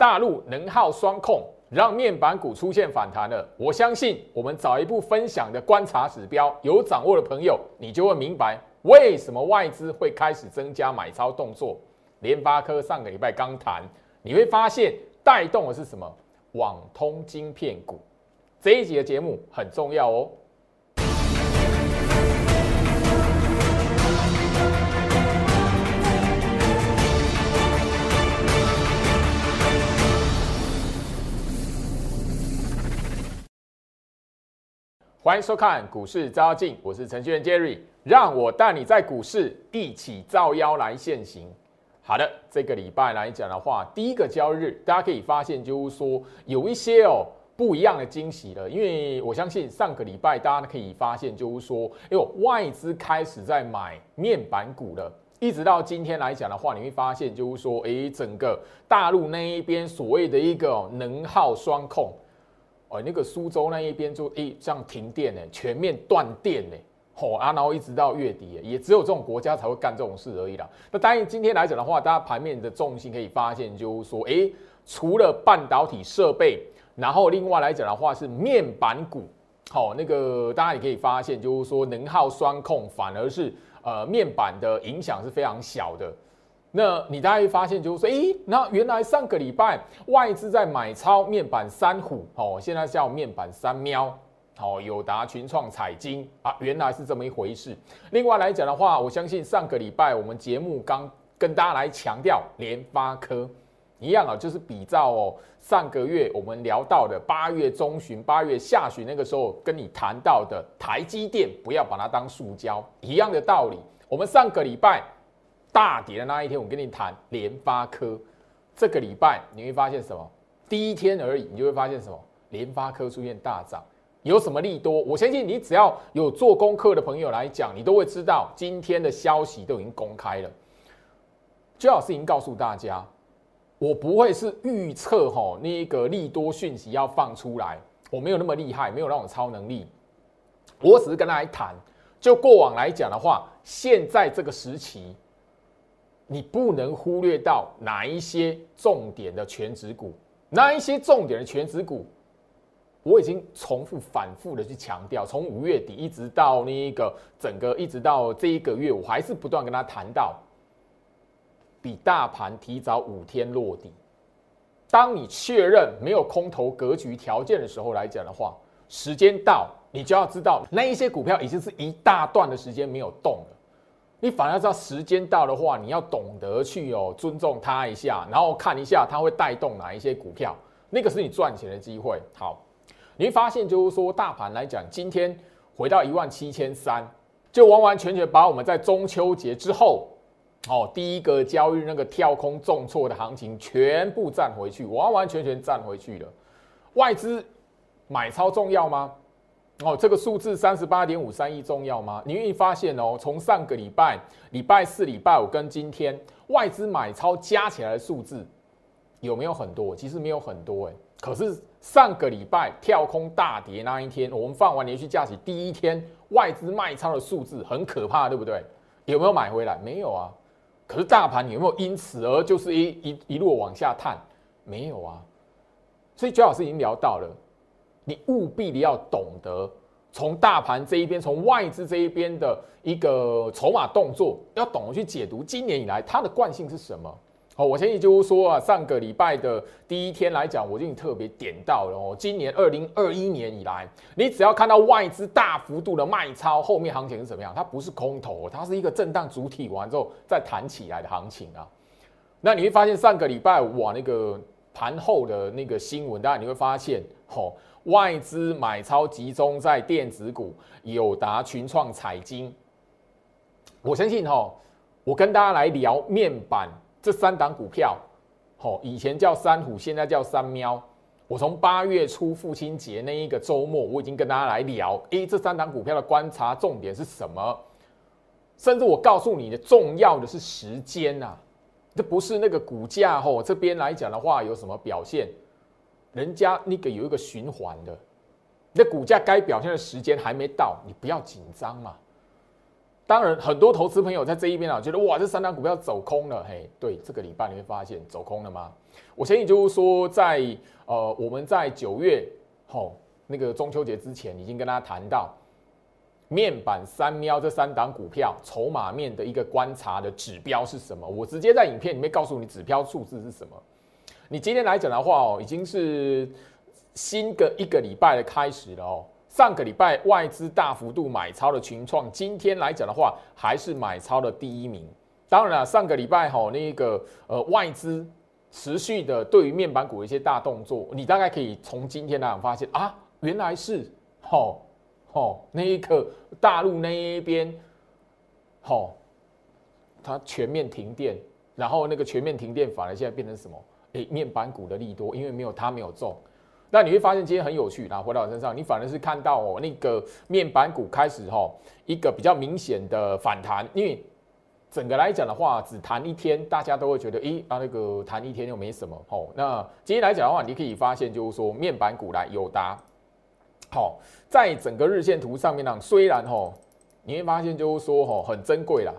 大陆能耗双控让面板股出现反弹了。我相信我们早一步分享的观察指标有掌握的朋友，你就会明白为什么外资会开始增加买超动作。联发科上个礼拜刚谈，你会发现带动的是什么？网通晶片股。这一集的节目很重要哦。欢迎收看股市招妖，我是程序员 Jerry，让我带你在股市一起招妖来现行。好的，这个礼拜来讲的话，第一个交易日，大家可以发现就是说有一些哦不一样的惊喜了，因为我相信上个礼拜大家可以发现就是说，哎呦外资开始在买面板股了，一直到今天来讲的话，你会发现就是说，哎，整个大陆那一边所谓的一个能耗双控。哦，那个苏州那一边就诶，像停电呢，全面断电呢，吼啊，然后一直到月底，也只有这种国家才会干这种事而已啦。那当然，今天来讲的话，大家盘面的重心可以发现，就是说，诶，除了半导体设备，然后另外来讲的话是面板股，好，那个大家也可以发现，就是说能耗双控反而是呃面板的影响是非常小的。那你大家会发现，就是说，诶，那原来上个礼拜外资在买超面板三虎，哦，现在叫面板三喵，哦，友达、群创、彩晶啊，原来是这么一回事。另外来讲的话，我相信上个礼拜我们节目刚跟大家来强调联发科一样啊，就是比照哦上个月我们聊到的八月中旬、八月下旬那个时候跟你谈到的台积电，不要把它当塑胶一样的道理。我们上个礼拜。大跌的那一天，我跟你谈联发科。这个礼拜你会发现什么？第一天而已，你就会发现什么？联发科出现大涨，有什么利多？我相信你只要有做功课的朋友来讲，你都会知道今天的消息都已经公开了。最好是已经告诉大家，我不会是预测哈那个利多讯息要放出来，我没有那么厉害，没有那种超能力。我只是跟大家谈，就过往来讲的话，现在这个时期。你不能忽略到哪一些重点的全职股，哪一些重点的全职股，我已经重复反复的去强调，从五月底一直到那一个整个一直到这一个月，我还是不断跟他谈到，比大盘提早五天落地。当你确认没有空头格局条件的时候来讲的话，时间到，你就要知道那一些股票已经是一大段的时间没有动了。你反而知道时间到的话，你要懂得去哦尊重它一下，然后看一下它会带动哪一些股票，那个是你赚钱的机会。好，你会发现就是说大盘来讲，今天回到一万七千三，就完完全全把我们在中秋节之后哦第一个交易那个跳空重挫的行情全部站回去，完完全全站回去了。外资买超重要吗？哦，这个数字三十八点五三亿重要吗？你愿意发现哦，从上个礼拜、礼拜四、礼拜五跟今天外资买超加起来的数字有没有很多？其实没有很多哎。可是上个礼拜跳空大跌那一天，我们放完连续假期第一天，外资卖超的数字很可怕，对不对？有没有买回来？没有啊。可是大盘有没有因此而就是一一一路往下探？没有啊。所以周老师已经聊到了。你务必的要懂得从大盘这一边，从外资这一边的一个筹码动作，要懂得去解读今年以来它的惯性是什么。好，我相信就是说啊，上个礼拜的第一天来讲，我就特别点到了哦。今年二零二一年以来，你只要看到外资大幅度的卖超，后面行情是怎么样？它不是空头，它是一个震荡主体完之后再弹起来的行情啊。那你会发现上个礼拜哇，那个盘后的那个新闻，当然你会发现，吼。外资买超集中在电子股，友达、群创、彩晶。我相信哈，我跟大家来聊面板这三档股票，吼，以前叫三虎，现在叫三喵。我从八月初父亲节那一个周末，我已经跟大家来聊，诶，这三档股票的观察重点是什么？甚至我告诉你的重要的是时间呐，这不是那个股价吼，这边来讲的话有什么表现？人家那个有一个循环的，你的股价该表现的时间还没到，你不要紧张嘛。当然，很多投资朋友在这一边啊，觉得哇，这三档股票走空了。嘿，对，这个礼拜你会发现走空了吗？我相信就是说，在呃，我们在九月吼那个中秋节之前，已经跟大家谈到面板三喵这三档股票筹码面的一个观察的指标是什么。我直接在影片里面告诉你指标数字是什么。你今天来讲的话哦，已经是新的一个礼拜的开始了哦。上个礼拜外资大幅度买超的群创，今天来讲的话，还是买超的第一名。当然了，上个礼拜哈那个呃外资持续的对于面板股的一些大动作，你大概可以从今天来讲发现啊，原来是吼吼那一个大陆那一边吼，它全面停电，然后那个全面停电反而现在变成什么？诶，面板股的利多，因为没有它没有中。那你会发现今天很有趣，然后回到我身上，你反而是看到哦，那个面板股开始哈一个比较明显的反弹，因为整个来讲的话，只弹一天，大家都会觉得，诶，啊那个弹一天又没什么哦。那今天来讲的话，你可以发现就是说，面板股来有达，好，在整个日线图上面呢，虽然哈，你会发现就是说哈很珍贵啦。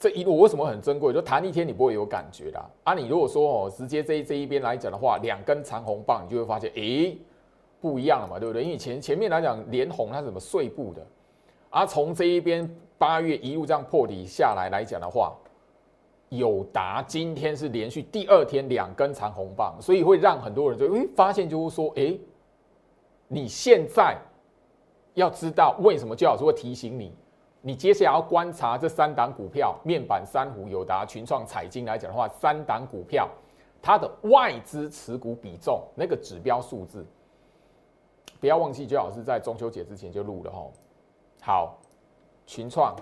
这一路为什么很珍贵？就弹一天你不会有感觉的啊！你如果说哦，直接这这一边来讲的话，两根长红棒，你就会发现，诶，不一样了嘛，对不对？因为前前面来讲连红它是怎么碎步的，而从这一边八月一路这样破底下来来讲的话，友达今天是连续第二天两根长红棒，所以会让很多人就诶发现就是说，诶，你现在要知道为什么教老师会提醒你。你接下来要观察这三档股票，面板、三虎、友达、群创、彩金来讲的话，三档股票它的外资持股比重那个指标数字，不要忘记，最好是在中秋节之前就录了哈。好，群创，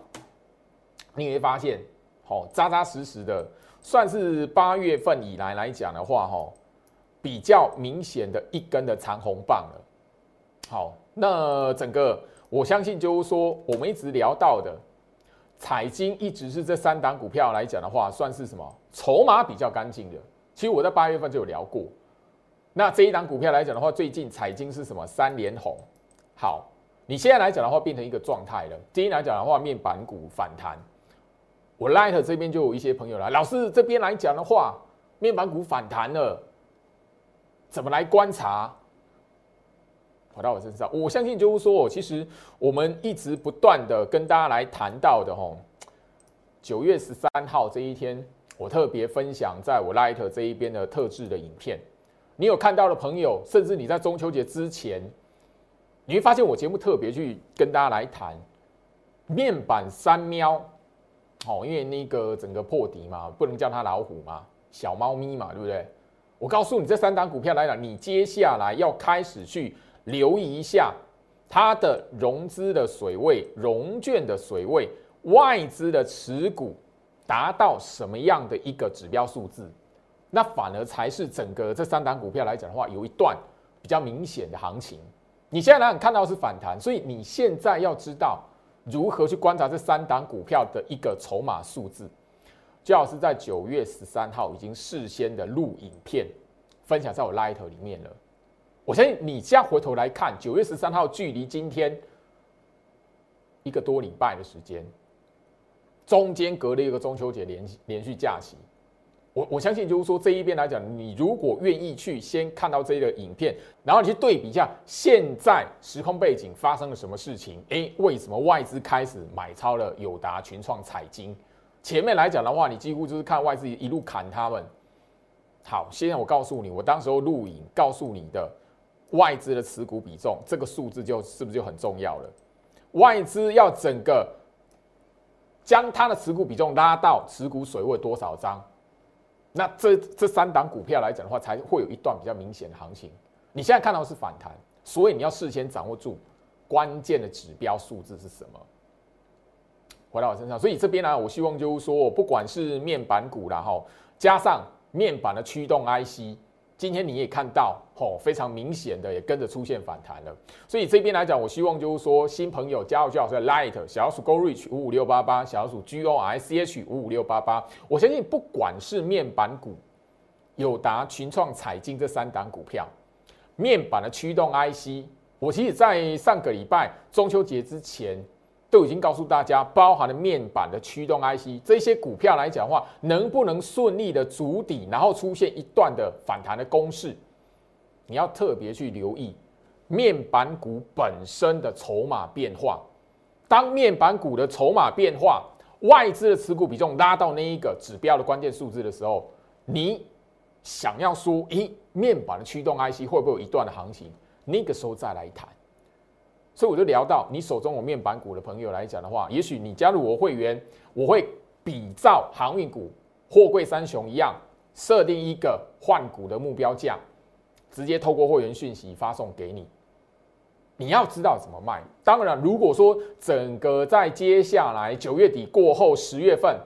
你会发现，好扎扎实实的，算是八月份以来来讲的话，哈，比较明显的一根的长红棒了。好，那整个。我相信就是说，我们一直聊到的彩金，一直是这三档股票来讲的话，算是什么筹码比较干净的。其实我在八月份就有聊过。那这一档股票来讲的话，最近彩金是什么三连红。好，你现在来讲的话，变成一个状态了。今天来讲的话，面板股反弹。我 Light 这边就有一些朋友来，老师这边来讲的话，面板股反弹了，怎么来观察？回到我身上，我相信就是说，其实我们一直不断的跟大家来谈到的吼，九月十三号这一天，我特别分享在我 Light 这一边的特制的影片。你有看到的朋友，甚至你在中秋节之前，你会发现我节目特别去跟大家来谈面板三喵，哦，因为那个整个破底嘛，不能叫它老虎嘛，小猫咪嘛，对不对？我告诉你，这三档股票来讲，你接下来要开始去。留意一下它的融资的水位、融券的水位、外资的持股达到什么样的一个指标数字，那反而才是整个这三档股票来讲的话，有一段比较明显的行情。你现在来看到是反弹，所以你现在要知道如何去观察这三档股票的一个筹码数字。最好是在九月十三号已经事先的录影片分享在我 Light 里面了。我相信你现在回头来看，九月十三号距离今天一个多礼拜的时间，中间隔了一个中秋节连连续假期。我我相信就是说这一边来讲，你如果愿意去先看到这个影片，然后你去对比一下现在时空背景发生了什么事情，诶，为什么外资开始买超了友达、群创、彩金？前面来讲的话，你几乎就是看外资一路砍他们。好，现在我告诉你，我当时候录影告诉你的。外资的持股比重，这个数字就是不是就很重要了？外资要整个将它的持股比重拉到持股水位多少张，那这这三档股票来讲的话，才会有一段比较明显的行情。你现在看到是反弹，所以你要事先掌握住关键的指标数字是什么。回到我身上，所以这边呢，我希望就是说，不管是面板股然后加上面板的驱动 IC。今天你也看到，吼，非常明显的也跟着出现反弹了。所以这边来讲，我希望就是说，新朋友加入最好是 Light 小鼠 Go Reach 五五六八八，小鼠 G O I C H 五五六八八。我相信不管是面板股、友达、群创、彩金这三档股票，面板的驱动 IC，我其实在上个礼拜中秋节之前，都已经告诉大家，包含了面板的驱动 IC 这些股票来讲的话，能不能顺利的筑底，然后出现一段的反弹的攻势，你要特别去留意面板股本身的筹码变化。当面板股的筹码变化，外资的持股比重拉到那一个指标的关键数字的时候，你想要说，诶，面板的驱动 IC 会不会有一段的行情？那个时候再来谈。所以我就聊到，你手中有面板股的朋友来讲的话，也许你加入我会员，我会比照航运股、货柜三雄一样，设定一个换股的目标价，直接透过会员讯息发送给你。你要知道怎么卖。当然，如果说整个在接下来九月底过后，十月份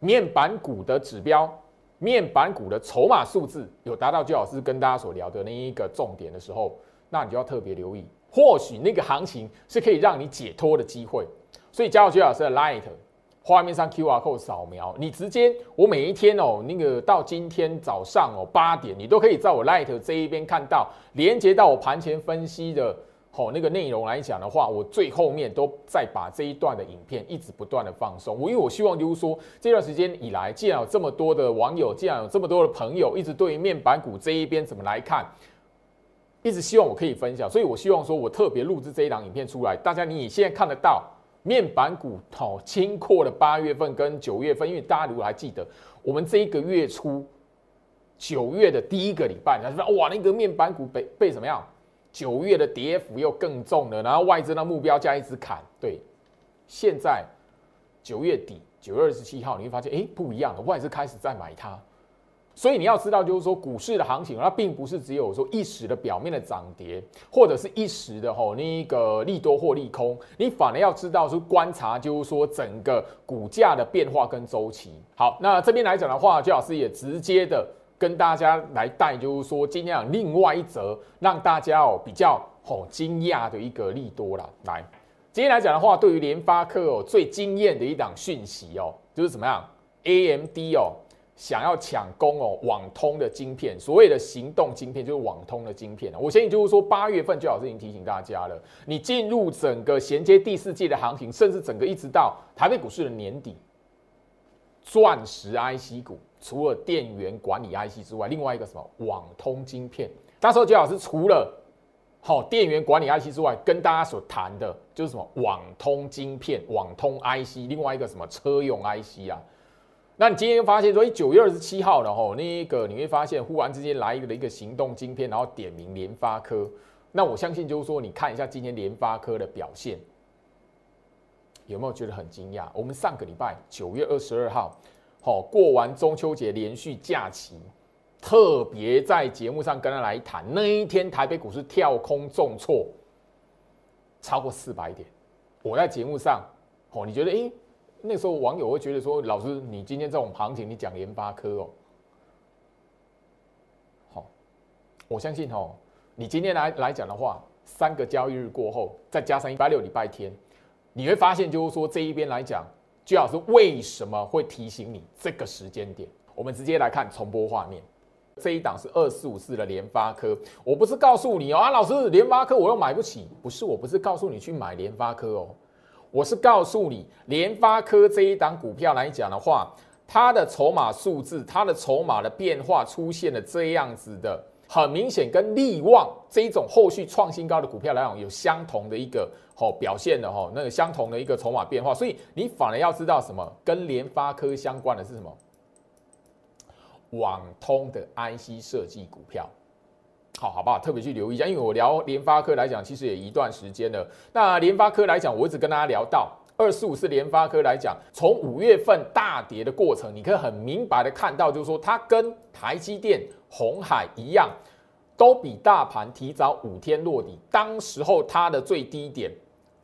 面板股的指标、面板股的筹码数字有达到，就老师跟大家所聊的那一个重点的时候，那你就要特别留意。或许那个行情是可以让你解脱的机会，所以加入徐老师的 Light，画面上 QR code 扫描，你直接我每一天哦，那个到今天早上哦八点，你都可以在我 Light 这一边看到，连接到我盘前分析的哦那个内容来讲的话，我最后面都在把这一段的影片一直不断的放松。我因为我希望就是说这段时间以来，既然有这么多的网友，既然有这么多的朋友，一直对于面板股这一边怎么来看。一直希望我可以分享，所以我希望说，我特别录制这一档影片出来，大家你现在看得到面板股哦，经过了八月份跟九月份，因为大家如果还记得，我们这一个月初九月的第一个礼拜，他说哇，那个面板股被被怎么样？九月的跌幅又更重了，然后外资的目标价一直砍，对，现在九月底九月二十七号，你会发现哎不一样了，外资开始在买它。所以你要知道，就是说股市的行情，它并不是只有说一时的表面的涨跌，或者是一时的吼那个利多或利空，你反而要知道是观察，就是说整个股价的变化跟周期。好，那这边来讲的话，周老师也直接的跟大家来带，就是说今天另外一则让大家哦比较吼惊讶的一个利多啦。来，今天来讲的话，对于联发科哦最惊艳的一档讯息哦，就是怎么样，AMD 哦。想要抢攻哦，网通的晶片，所谓的行动晶片就是网通的晶片我相信就是说，八月份最好是已经提醒大家了，你进入整个衔接第四季的行情，甚至整个一直到台北股市的年底，钻石 IC 股除了电源管理 IC 之外，另外一个什么网通晶片，那时候最好是除了好电源管理 IC 之外，跟大家所谈的就是什么网通晶片、网通 IC，另外一个什么车用 IC 啊。那你今天发现说，哎，九月二十七号了吼，那一个你会发现忽然之间来一个的一个行动晶片，然后点名联发科。那我相信就是说，你看一下今天联发科的表现，有没有觉得很惊讶？我们上个礼拜九月二十二号，好过完中秋节连续假期，特别在节目上跟他来谈，那一天台北股市跳空重挫超过四百点。我在节目上，哦，你觉得哎？那时候网友会觉得说：“老师，你今天这种行情，你讲联发科哦，好，我相信哦，你今天来来讲的话，三个交易日过后，再加上一拜六礼拜天，你会发现就是说这一边来讲，最老师为什么会提醒你这个时间点？我们直接来看重播画面，这一档是二四五四的联发科，我不是告诉你哦啊，老师联发科我又买不起，不是，我不是告诉你去买联发科哦。”我是告诉你，联发科这一档股票来讲的话，它的筹码数字，它的筹码的变化出现了这样子的，很明显跟利旺这一种后续创新高的股票来讲，有相同的一个好表现的哈，那个相同的一个筹码变化，所以你反而要知道什么，跟联发科相关的是什么？网通的 IC 设计股票。好，好不好？特别去留意一下，因为我聊联发科来讲，其实也一段时间了。那联发科来讲，我一直跟大家聊到二四五四联发科来讲，从五月份大跌的过程，你可以很明白的看到，就是说它跟台积电、红海一样，都比大盘提早五天落地。当时候它的最低点。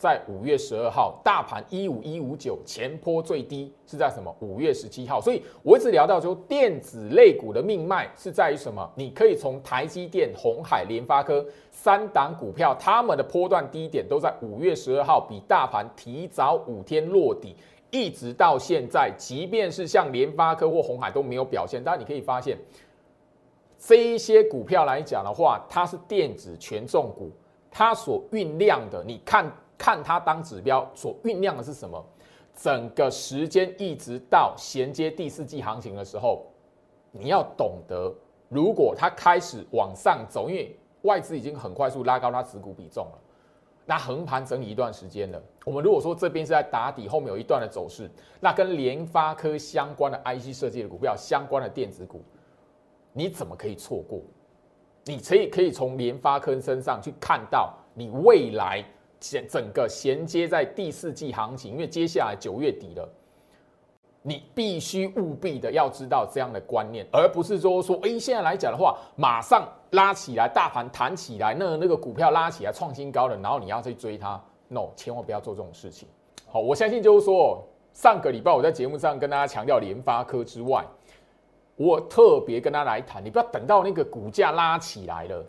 在五月十二号，大盘一五一五九前坡最低是在什么？五月十七号。所以我一直聊到说，电子类股的命脉是在于什么？你可以从台积电、红海、联发科三档股票，他们的波段低点都在五月十二号，比大盘提早五天落底，一直到现在，即便是像联发科或红海都没有表现。但你可以发现，这一些股票来讲的话，它是电子权重股，它所酝酿的，你看。看它当指标所酝酿的是什么？整个时间一直到衔接第四季行情的时候，你要懂得，如果它开始往上走，因为外资已经很快速拉高它持股比重了，那横盘整理一段时间了。我们如果说这边是在打底，后面有一段的走势，那跟联发科相关的 IC 设计的股票相关的电子股，你怎么可以错过？你可以可以从联发科身上去看到你未来。衔整个衔接在第四季行情，因为接下来九月底了，你必须务必的要知道这样的观念，而不是说说，哎，现在来讲的话，马上拉起来，大盘弹起来，那那个股票拉起来创新高了，然后你要去追它，no，千万不要做这种事情。好，我相信就是说，上个礼拜我在节目上跟大家强调联发科之外，我特别跟他来谈，你不要等到那个股价拉起来了，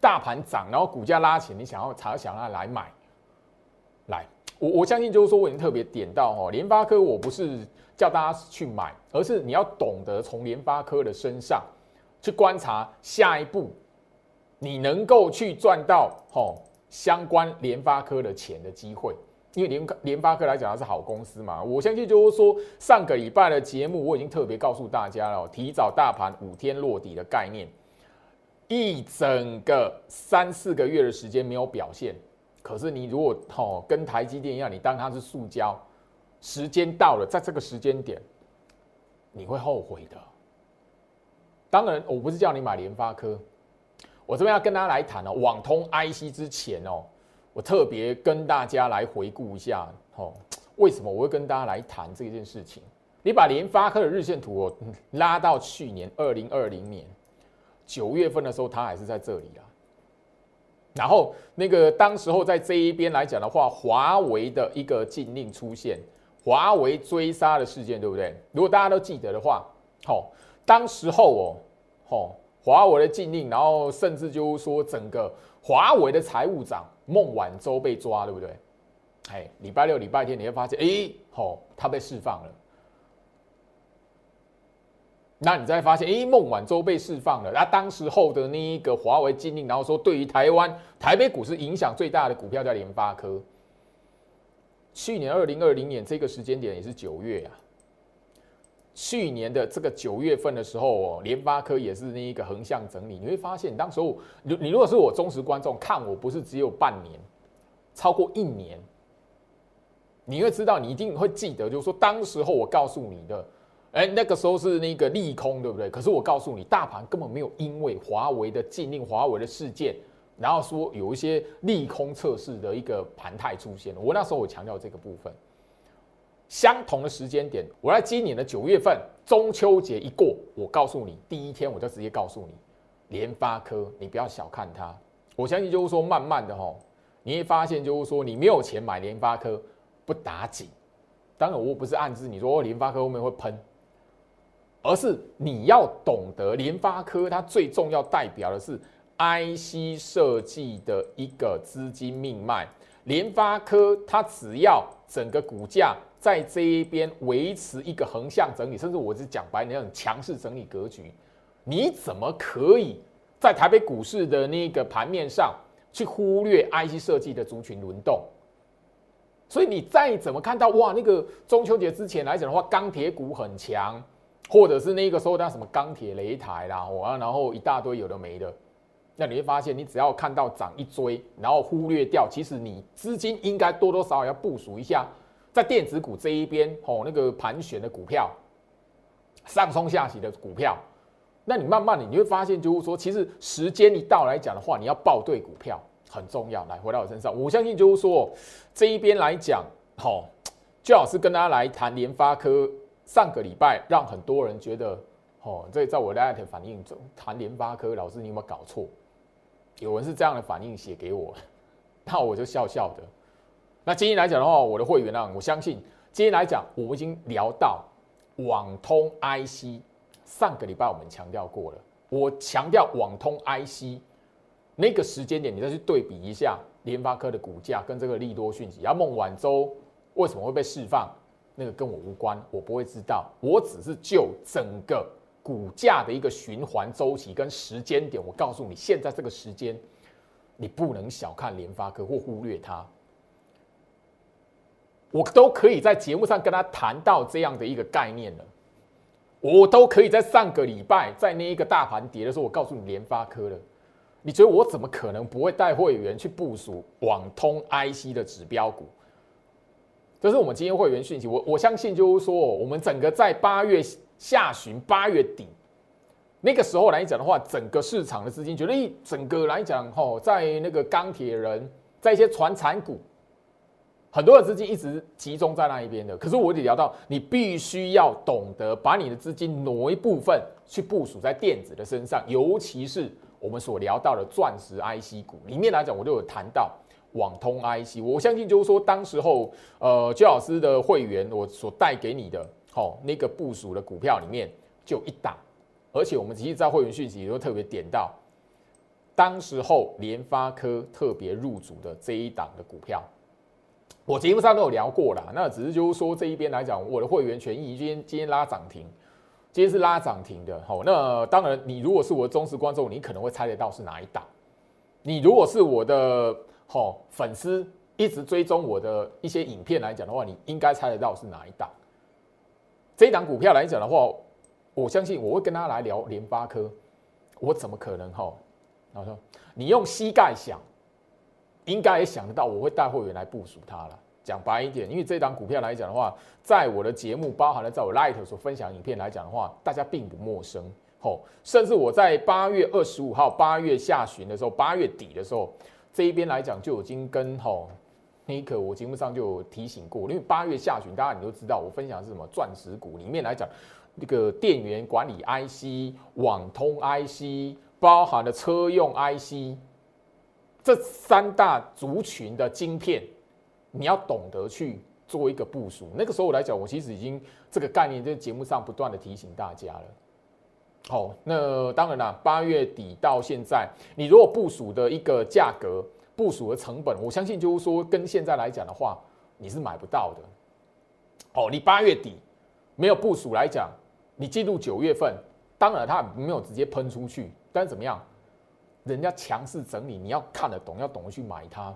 大盘涨，然后股价拉起，你想要才想要来买。来，我我相信就是说，我已经特别点到哈，联发科我不是叫大家去买，而是你要懂得从联发科的身上去观察下一步，你能够去赚到哈相关联发科的钱的机会，因为联联发科来讲它是好公司嘛，我相信就是说上个礼拜的节目我已经特别告诉大家了，提早大盘五天落底的概念，一整个三四个月的时间没有表现。可是你如果哦跟台积电一样，你当它是塑胶，时间到了，在这个时间点，你会后悔的。当然，我不是叫你买联发科，我这边要跟大家来谈哦，网通 IC 之前哦，我特别跟大家来回顾一下哦，为什么我会跟大家来谈这件事情？你把联发科的日线图哦拉到去年二零二零年九月份的时候，它还是在这里啊。然后那个当时候在这一边来讲的话，华为的一个禁令出现，华为追杀的事件，对不对？如果大家都记得的话，好，当时候哦，好，华为的禁令，然后甚至就是说整个华为的财务长孟晚舟被抓，对不对？哎，礼拜六、礼拜天你会发现，哎，好，他被释放了。那你再发现，哎，孟晚舟被释放了。那当时候的那一个华为禁令，然后说对于台湾台北股市影响最大的股票叫联发科。去年二零二零年这个时间点也是九月啊。去年的这个九月份的时候哦，联发科也是那一个横向整理。你会发现，当时候你你如果是我忠实观众，看我不是只有半年，超过一年，你会知道，你一定会记得，就是说当时候我告诉你的。哎，那个时候是那个利空，对不对？可是我告诉你，大盘根本没有因为华为的禁令、华为的事件，然后说有一些利空测试的一个盘态出现。我那时候我强调这个部分。相同的时间点，我在今年的九月份中秋节一过，我告诉你，第一天我就直接告诉你，联发科你不要小看它。我相信就是说，慢慢的哈，你会发现就是说，你没有钱买联发科不打紧。当然，我不是暗示你说联发科后面会喷。而是你要懂得，联发科它最重要代表的是 IC 设计的一个资金命脉。联发科它只要整个股价在这一边维持一个横向整理，甚至我是讲白那种强势整理格局，你怎么可以在台北股市的那个盘面上去忽略 IC 设计的族群轮动？所以你再怎么看到哇，那个中秋节之前来讲的话，钢铁股很强。或者是那个时候，那什么钢铁擂台啦，哇，然后一大堆有的没的，那你会发现，你只要看到涨一追，然后忽略掉，其实你资金应该多多少少要部署一下，在电子股这一边哦，那个盘旋的股票，上冲下洗的股票，那你慢慢的你会发现，就是说，其实时间一到来讲的话，你要报对股票很重要。来，回到我身上，我相信就是说，这一边来讲，好，最好是跟大家来谈联发科。上个礼拜让很多人觉得，哦，这在我的艾特反应中谈联发科，老师你有没有搞错？有人是这样的反应写给我，那我就笑笑的。那今天来讲的话，我的会员啊，我相信今天来讲，我们已经聊到网通 IC。上个礼拜我们强调过了，我强调网通 IC 那个时间点，你再去对比一下联发科的股价跟这个利多讯息，然后孟晚舟为什么会被释放？那个跟我无关，我不会知道。我只是就整个股价的一个循环周期跟时间点，我告诉你，现在这个时间，你不能小看联发科或忽略它。我都可以在节目上跟他谈到这样的一个概念了。我都可以在上个礼拜，在那一个大盘跌的时候，我告诉你联发科了。你觉得我怎么可能不会带会员去部署网通 IC 的指标股？这是我们今天会员讯息。我我相信就是说，我们整个在八月下旬、八月底那个时候来讲的话，整个市场的资金觉得，哎，整个来讲吼，在那个钢铁人，在一些船产股。很多的资金一直集中在那一边的，可是我得聊到，你必须要懂得把你的资金挪一部分去部署在电子的身上，尤其是我们所聊到的钻石 IC 股里面来讲，我就有谈到网通 IC。我相信就是说，当时候呃，周老师的会员我所带给你的，好那个部署的股票里面就一档，而且我们其实在会员讯息也都特别点到，当时候联发科特别入主的这一档的股票。我节目上都有聊过啦，那只是就是说这一边来讲，我的会员权益今天今天拉涨停，今天是拉涨停的。好，那当然你如果是我的忠实观众，你可能会猜得到是哪一档。你如果是我的好粉丝，一直追踪我的一些影片来讲的话，你应该猜得到是哪一档。这一档股票来讲的话，我相信我会跟他来聊联发科，我怎么可能哈？然后说你用膝盖想。应该也想得到，我会带会员来部署它了。讲白一点，因为这档股票来讲的话，在我的节目，包含了在我 Light 所分享影片来讲的话，大家并不陌生。吼，甚至我在八月二十五号、八月下旬的时候、八月底的时候，这一边来讲就已经跟吼尼克，我节目上就有提醒过。因为八月下旬，大家你都知道，我分享的是什么钻石股里面来讲，那个电源管理 IC、网通 IC，包含了车用 IC。这三大族群的晶片，你要懂得去做一个部署。那个时候来讲，我其实已经这个概念在节目上不断的提醒大家了。好，那当然啦，八月底到现在，你如果部署的一个价格、部署的成本，我相信就是说跟现在来讲的话，你是买不到的。哦，你八月底没有部署来讲，你进入九月份，当然它没有直接喷出去，但是怎么样？人家强势整理，你要看得懂，要懂得去买它。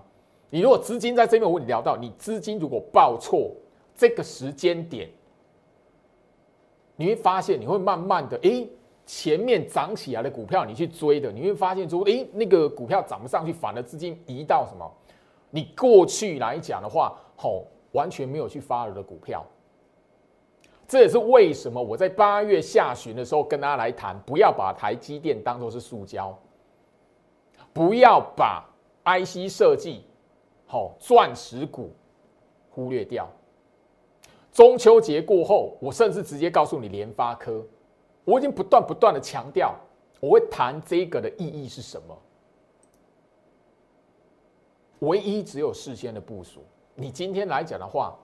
你如果资金在这边，我跟你聊到，你资金如果报错这个时间点，你会发现你会慢慢的，哎，前面涨起来的股票你去追的，你会发现说，哎，那个股票涨不上去，反而资金移到什么？你过去来讲的话，吼，完全没有去发了的股票。这也是为什么我在八月下旬的时候跟大家来谈，不要把台积电当做是塑胶。不要把 IC 设计好钻石股忽略掉。中秋节过后，我甚至直接告诉你联发科，我已经不断不断的强调，我会谈这个的意义是什么。唯一只有事先的部署。你今天来讲的话，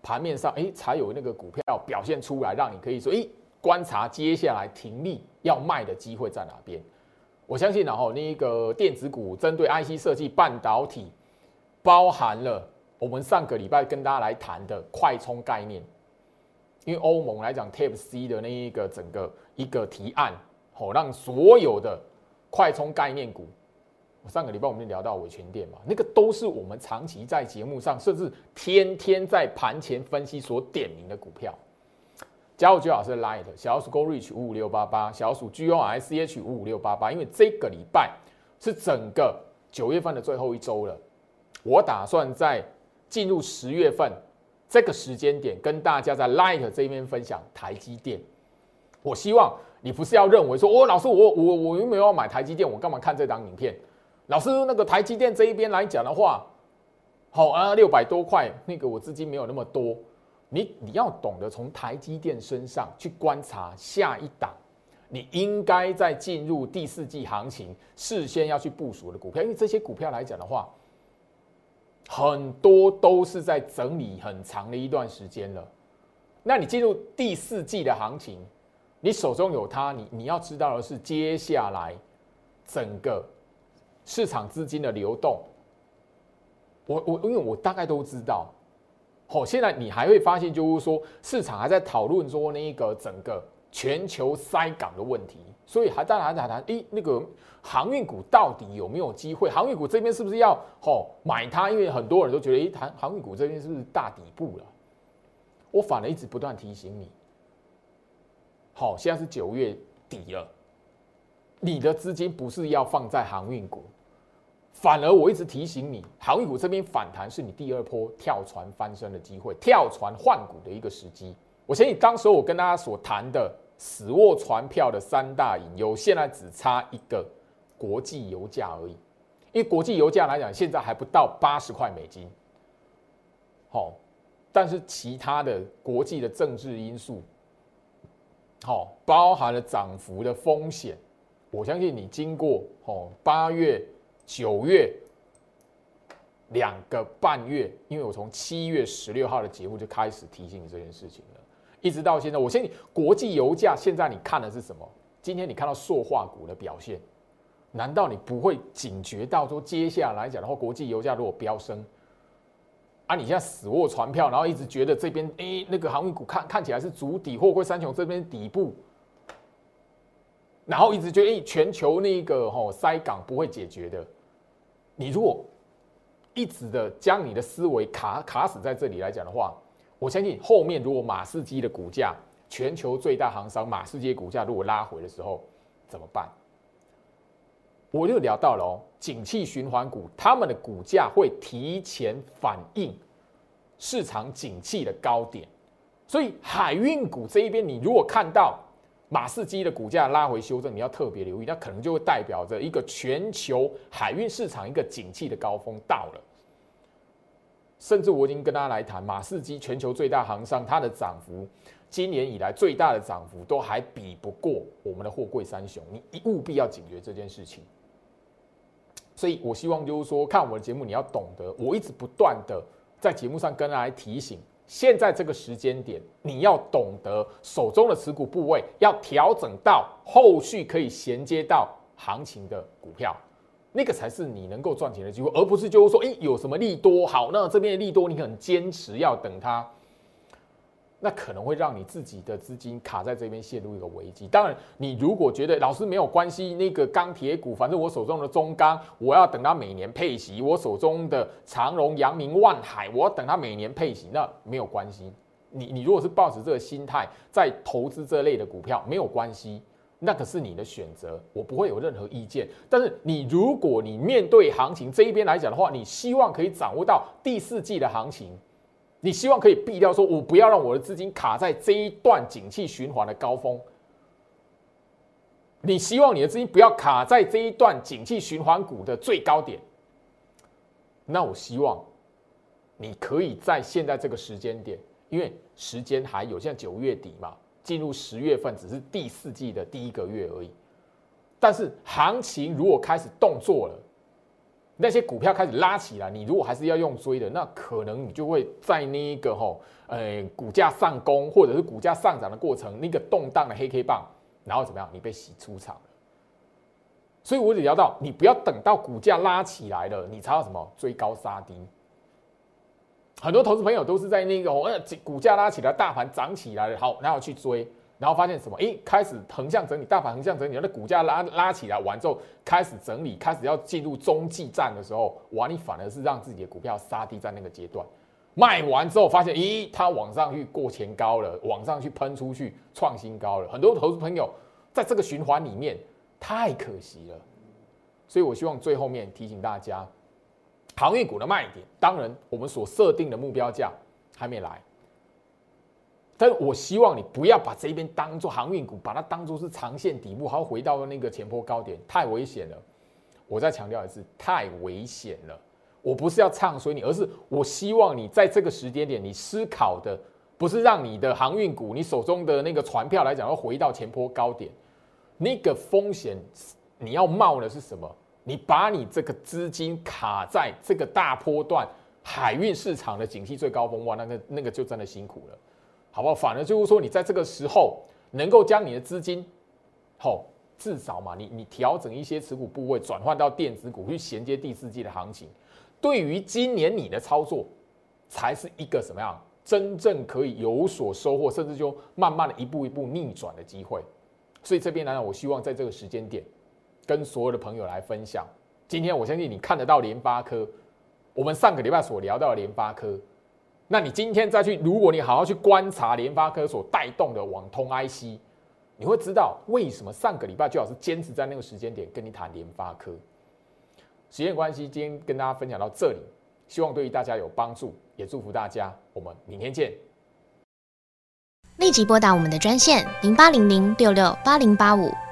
盘面上哎才有那个股票表现出来，让你可以说哎观察接下来停利要卖的机会在哪边。我相信，然后那一个电子股针对 IC 设计、半导体，包含了我们上个礼拜跟大家来谈的快充概念。因为欧盟来讲，TAP C 的那一个整个一个提案，好让所有的快充概念股，我上个礼拜我们聊到伟全电嘛，那个都是我们长期在节目上，甚至天天在盘前分析所点名的股票。加入最好是 Light 小鼠 Go Reach 五五六八八，小鼠 G O I C H 五五六八八。因为这个礼拜是整个九月份的最后一周了，我打算在进入十月份这个时间点，跟大家在 Light 这边分享台积电。我希望你不是要认为说，哦，老师，我我我又没有要买台积电，我干嘛看这档影片？老师，那个台积电这一边来讲的话，好啊，六百多块，那个我资金没有那么多。你你要懂得从台积电身上去观察下一档，你应该在进入第四季行情事先要去部署的股票，因为这些股票来讲的话，很多都是在整理很长的一段时间了。那你进入第四季的行情，你手中有它，你你要知道的是接下来整个市场资金的流动，我我因为我大概都知道。好，现在你还会发现，就是说市场还在讨论说那个整个全球塞港的问题，所以还大家还在谈，诶，那个航运股到底有没有机会？航运股这边是不是要吼买它？因为很多人都觉得，诶，航航运股这边是不是大底部了？我反而一直不断提醒你，好，现在是九月底了，你的资金不是要放在航运股，反而我一直提醒你，航运股这边反弹是你第二波跳船翻身的机会，跳船换股的一个时机。我相信当时我跟大家所谈的死握船票的三大隐忧，现在只差一个国际油价而已。因为国际油价来讲，现在还不到八十块美金。好，但是其他的国际的政治因素，好，包含了涨幅的风险。我相信你经过哦八月、九月两个半月，因为我从七月十六号的节目就开始提醒你这件事情了。一直到现在，我相信国际油价现在你看的是什么？今天你看到塑化股的表现，难道你不会警觉到说接下来讲的话，国际油价如果飙升，啊，你现在死握船票，然后一直觉得这边哎那个航运股看看起来是主底，货柜三雄这边底部，然后一直觉得哎全球那个吼塞港不会解决的，你如果一直的将你的思维卡卡死在这里来讲的话。我相信后面如果马士基的股价，全球最大行商马士基股价如果拉回的时候怎么办？我就聊到了哦，景气循环股，他们的股价会提前反映市场景气的高点，所以海运股这一边，你如果看到马士基的股价拉回修正，你要特别留意，那可能就会代表着一个全球海运市场一个景气的高峰到了。甚至我已经跟大家来谈，马士基全球最大行商，它的涨幅今年以来最大的涨幅都还比不过我们的货柜三雄，你务必要警觉这件事情。所以我希望就是说，看我的节目，你要懂得，我一直不断的在节目上跟大家提醒，现在这个时间点，你要懂得手中的持股部位要调整到后续可以衔接到行情的股票。那个才是你能够赚钱的机会，而不是就是说，哎，有什么利多好，那这边的利多你很坚持要等它，那可能会让你自己的资金卡在这边陷入一个危机。当然，你如果觉得老师没有关系，那个钢铁股，反正我手中的中钢，我要等它每年配息；我手中的长荣、阳明、万海，我要等它每年配息，那没有关系。你你如果是抱持这个心态在投资这类的股票，没有关系。那可是你的选择，我不会有任何意见。但是你如果你面对行情这一边来讲的话，你希望可以掌握到第四季的行情，你希望可以避掉说，我不要让我的资金卡在这一段景气循环的高峰。你希望你的资金不要卡在这一段景气循环股的最高点。那我希望你可以在现在这个时间点，因为时间还有，像九月底嘛。进入十月份只是第四季的第一个月而已，但是行情如果开始动作了，那些股票开始拉起来，你如果还是要用追的，那可能你就会在那一个吼，呃，股价上攻或者是股价上涨的过程，那个动荡的黑 K 棒，然后怎么样，你被洗出场了。所以我只聊到，你不要等到股价拉起来了，你才要什么追高杀低。很多投资朋友都是在那个呃股价拉起来，大盘涨起来了，好，然后去追，然后发现什么？哎，开始横向整理，大盘横向整理，那股价拉拉起来完之后，开始整理，开始要进入中继站的时候，哇，你反而是让自己的股票杀低在那个阶段，卖完之后发现，咦，它往上去过前高了，往上去喷出去创新高了。很多投资朋友在这个循环里面太可惜了，所以我希望最后面提醒大家。航运股的卖点，当然我们所设定的目标价还没来，但我希望你不要把这边当做航运股，把它当做是长线底部，还要回到那个前坡高点，太危险了。我再强调一次，太危险了。我不是要唱衰你，而是我希望你在这个时间点，你思考的不是让你的航运股，你手中的那个船票来讲要回到前坡高点，那个风险你要冒的是什么？你把你这个资金卡在这个大波段海运市场的景气最高峰，哇，那个那个就真的辛苦了，好不好？反而就是说，你在这个时候能够将你的资金，好，至少嘛，你你调整一些持股部位，转换到电子股去衔接第四季的行情，对于今年你的操作，才是一个什么样真正可以有所收获，甚至就慢慢的一步一步逆转的机会。所以这边呢，我希望在这个时间点，跟所有的朋友来分享。今天我相信你看得到联发科，我们上个礼拜所聊到的联发科，那你今天再去，如果你好好去观察联发科所带动的网通 IC，你会知道为什么上个礼拜最好是坚持在那个时间点跟你谈联发科。时间关系，今天跟大家分享到这里，希望对于大家有帮助，也祝福大家，我们明天见。立即拨打我们的专线零八零零六六八零八五